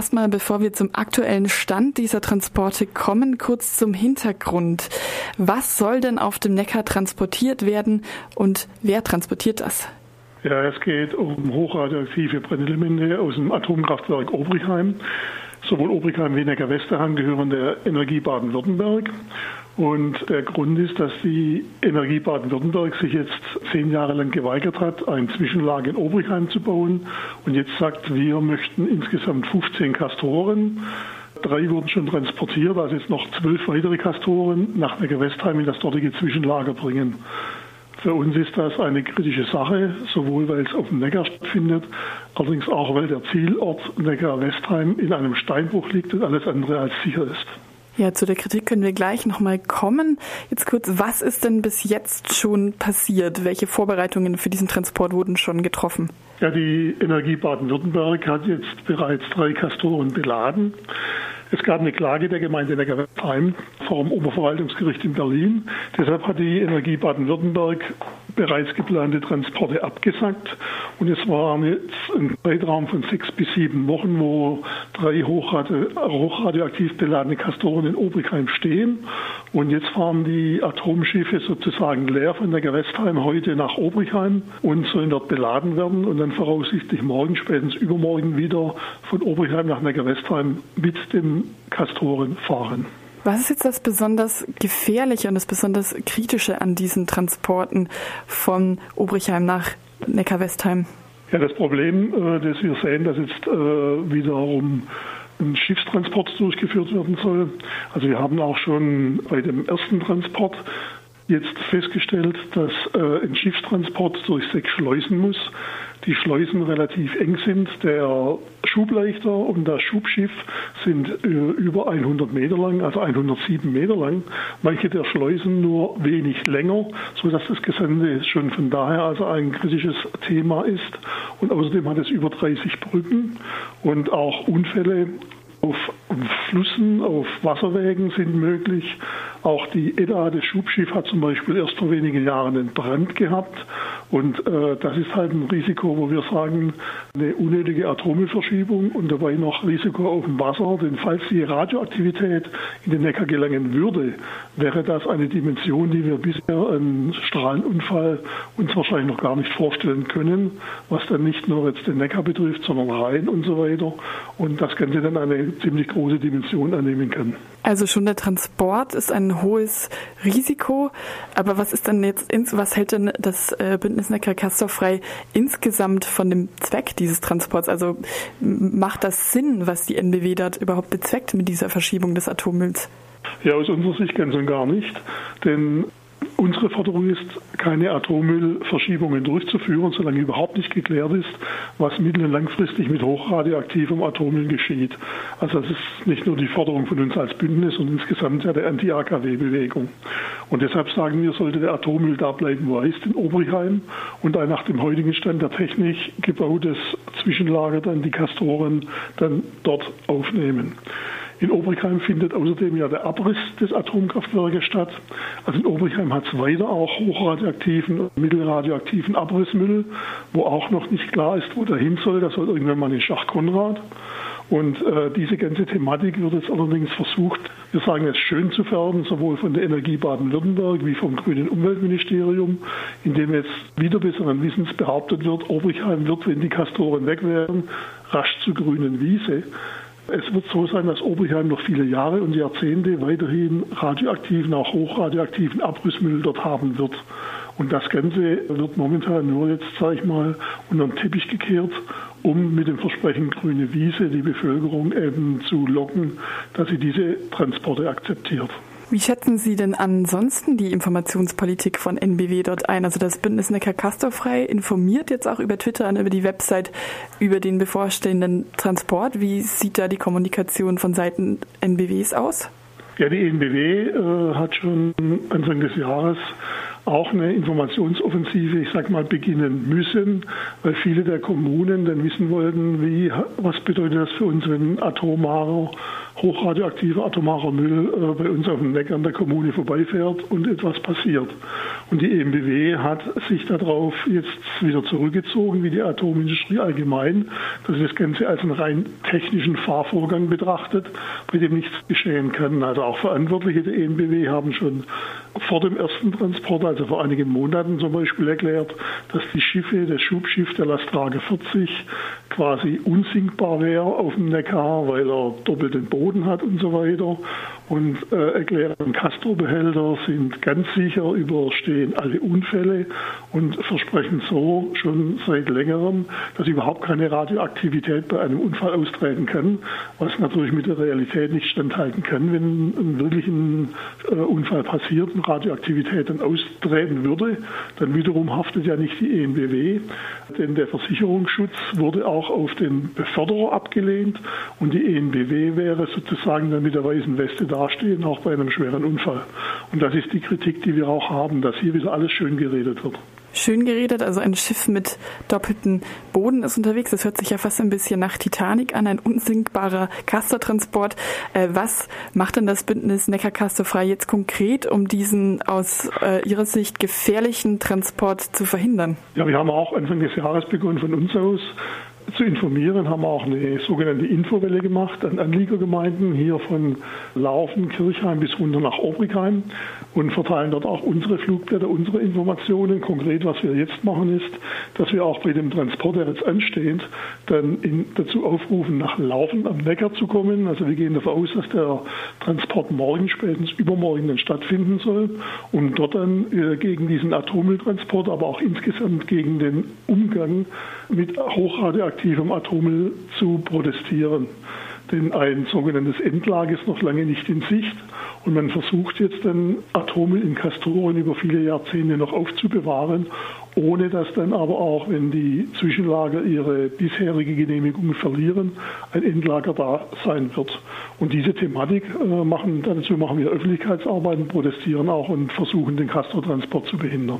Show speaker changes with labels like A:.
A: erstmal, bevor wir zum aktuellen Stand dieser Transporte kommen, kurz zum Hintergrund. Was soll denn auf dem Neckar transportiert werden und wer transportiert das?
B: Ja, es geht um hochradioaktive Brennelemente aus dem Atomkraftwerk Obrichheim. Sowohl Obrichheim wie Neckar-Westerhang gehören der Energie Baden-Württemberg. Und der Grund ist, dass die Energie Baden-Württemberg sich jetzt zehn Jahre lang geweigert hat, ein Zwischenlager in Obrichheim zu bauen. Und jetzt sagt, wir möchten insgesamt 15 Kastoren. Drei wurden schon transportiert, also jetzt noch zwölf weitere Kastoren nach Neckar-Westheim in das dortige Zwischenlager bringen. Für uns ist das eine kritische Sache, sowohl weil es auf dem Neckar stattfindet, allerdings auch weil der Zielort Neckar-Westheim in einem Steinbruch liegt und alles andere als sicher ist.
A: Ja, zu der Kritik können wir gleich nochmal kommen. Jetzt kurz, was ist denn bis jetzt schon passiert? Welche Vorbereitungen für diesen Transport wurden schon getroffen?
B: Ja, die Energie Baden-Württemberg hat jetzt bereits drei Kastoren beladen. Es gab eine Klage der Gemeinde Neckarwestheim vor dem Oberverwaltungsgericht in Berlin. Deshalb hat die Energie Baden-Württemberg bereits geplante Transporte abgesagt. Und es war jetzt ein Zeitraum von sechs bis sieben Wochen, wo drei hochradioaktiv beladene Kastoren in Obrigheim stehen. Und jetzt fahren die Atomschiffe sozusagen leer von der Gewestheim heute nach Obrigheim und sollen dort beladen werden und dann voraussichtlich morgen, spätestens übermorgen wieder von Obrigheim nach Neckarwestheim mit den Kastoren fahren.
A: Was ist jetzt das besonders Gefährliche und das besonders Kritische an diesen Transporten von Obrichheim nach Neckar-Westheim?
B: Ja, das Problem, äh, das wir sehen, dass jetzt äh, wiederum ein Schiffstransport durchgeführt werden soll. Also wir haben auch schon bei dem ersten Transport jetzt festgestellt, dass äh, ein Schiffstransport durch sechs Schleusen muss die Schleusen relativ eng sind. Der Schubleichter und das Schubschiff sind äh, über 100 Meter lang, also 107 Meter lang. Manche der Schleusen nur wenig länger, sodass das Gesände schon von daher also ein kritisches Thema ist. Und außerdem hat es über 30 Brücken und auch Unfälle auf Flüssen, auf Wasserwegen sind möglich. Auch die Edda, das Schubschiff, hat zum Beispiel erst vor wenigen Jahren einen Brand gehabt. Und äh, das ist halt ein Risiko, wo wir sagen, eine unnötige Atommüllverschiebung und dabei noch Risiko auf dem Wasser. Denn falls die Radioaktivität in den Neckar gelangen würde, wäre das eine Dimension, die wir bisher einen Strahlenunfall uns wahrscheinlich noch gar nicht vorstellen können, was dann nicht nur jetzt den Neckar betrifft, sondern Rhein und so weiter. Und das Ganze dann eine ziemlich große Dimension annehmen kann.
A: Also schon der Transport ist ein hohes Risiko. Aber was ist denn jetzt, was hält denn das äh, Bündnis Neckar frei insgesamt von dem Zweck dieses Transports? Also macht das Sinn, was die NBW dort überhaupt bezweckt mit dieser Verschiebung des Atommülls?
B: Ja, aus unserer Sicht ganz und gar nicht. Denn Unsere Forderung ist, keine Atommüllverschiebungen durchzuführen, solange überhaupt nicht geklärt ist, was mittel- und langfristig mit hochradioaktivem Atommüll geschieht. Also das ist nicht nur die Forderung von uns als Bündnis und insgesamt der Anti-AKW-Bewegung. Und deshalb sagen wir, sollte der Atommüll da bleiben, wo er ist, in Obrichheim und ein nach dem heutigen Stand der Technik gebautes Zwischenlager dann die Kastoren dann dort aufnehmen. In Obrigheim findet außerdem ja der Abriss des Atomkraftwerkes statt. Also in Obrigheim hat es weiter auch hochradioaktiven, mittelradioaktiven Abrissmüll, wo auch noch nicht klar ist, wo der hin soll. Das soll irgendwann mal in Schach Konrad. Und äh, diese ganze Thematik wird jetzt allerdings versucht, wir sagen es schön zu färben, sowohl von der Energie Baden-Württemberg wie vom Grünen Umweltministerium, indem jetzt wieder besseren Wissens behauptet wird, Obrigheim wird, wenn die Kastoren weg wären, rasch zur grünen Wiese. Es wird so sein, dass Oberheim noch viele Jahre und Jahrzehnte weiterhin radioaktiven, auch hochradioaktiven Abrissmüll dort haben wird. Und das Ganze wird momentan nur jetzt, sage ich mal, unter den Teppich gekehrt, um mit dem Versprechen grüne Wiese die Bevölkerung eben zu locken, dass sie diese Transporte akzeptiert.
A: Wie schätzen Sie denn ansonsten die Informationspolitik von NBW dort ein? Also das Bündnis Neckar Castorfrei informiert jetzt auch über Twitter und über die Website über den bevorstehenden Transport. Wie sieht da die Kommunikation von Seiten NBWs aus?
B: Ja, die NBW äh, hat schon Anfang des Jahres auch eine Informationsoffensive, ich sag mal, beginnen müssen, weil viele der Kommunen dann wissen wollten, wie, was bedeutet das für uns, wenn Atommare hochradioaktiver atomarer Müll äh, bei uns auf dem Neckar in der Kommune vorbeifährt und etwas passiert. Und die EMBW hat sich darauf jetzt wieder zurückgezogen, wie die Atomindustrie allgemein, dass sie das Ganze als einen rein technischen Fahrvorgang betrachtet, bei dem nichts geschehen kann. Also auch Verantwortliche der EMBW haben schon vor dem ersten Transport, also vor einigen Monaten zum Beispiel erklärt, dass die Schiffe, das Schubschiff der Lasttrage 40 quasi unsinkbar wäre auf dem Neckar, weil er doppelten Boden hat und so weiter. Und äh, erklären, Castro-Behälter sind ganz sicher, überstehen alle Unfälle und versprechen so schon seit längerem, dass überhaupt keine Radioaktivität bei einem Unfall austreten kann, was natürlich mit der Realität nicht standhalten kann, wenn ein wirklichen äh, Unfall passiert und Radioaktivität dann austreten würde. Dann wiederum haftet ja nicht die EMBW, denn der Versicherungsschutz wurde auch auf den Beförderer abgelehnt und die ENBW wäre sozusagen dann mit der weißen Weste dastehen, auch bei einem schweren Unfall. Und das ist die Kritik, die wir auch haben, dass hier wieder alles schön geredet wird
A: schön geredet. Also ein Schiff mit doppeltem Boden ist unterwegs. Das hört sich ja fast ein bisschen nach Titanic an, ein unsinkbarer Castortransport. Äh, was macht denn das Bündnis Neckar frei jetzt konkret, um diesen aus äh, Ihrer Sicht gefährlichen Transport zu verhindern?
B: Ja, wir haben auch Anfang des Jahres begonnen von uns aus zu informieren, haben wir auch eine sogenannte Infowelle gemacht an Anliegergemeinden hier von Laufen, Kirchheim bis runter nach Obrigheim und verteilen dort auch unsere Flugblätter, unsere Informationen. Konkret, was wir jetzt machen, ist, dass wir auch bei dem Transport, der jetzt ansteht, dann in, dazu aufrufen, nach Laufen am Neckar zu kommen. Also wir gehen davon aus, dass der Transport morgen, spätestens übermorgen dann stattfinden soll und dort dann äh, gegen diesen Atommülltransport, aber auch insgesamt gegen den Umgang mit hochradioaktivem Atommüll zu protestieren. Denn ein sogenanntes Endlager ist noch lange nicht in Sicht. Und man versucht jetzt dann Atommüll in Kastoren über viele Jahrzehnte noch aufzubewahren, ohne dass dann aber auch, wenn die Zwischenlager ihre bisherige Genehmigung verlieren, ein Endlager da sein wird. Und diese Thematik äh, machen, dazu machen wir Öffentlichkeitsarbeiten, protestieren auch und versuchen den Castortransport zu behindern.